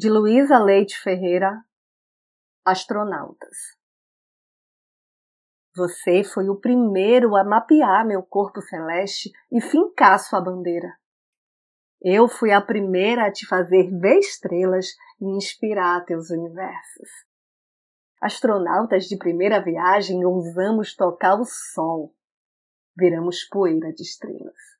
de Luísa Leite Ferreira, Astronautas. Você foi o primeiro a mapear meu corpo celeste e fincar sua bandeira. Eu fui a primeira a te fazer ver estrelas e inspirar teus universos. Astronautas de primeira viagem ousamos tocar o sol. Viramos poeira de estrelas.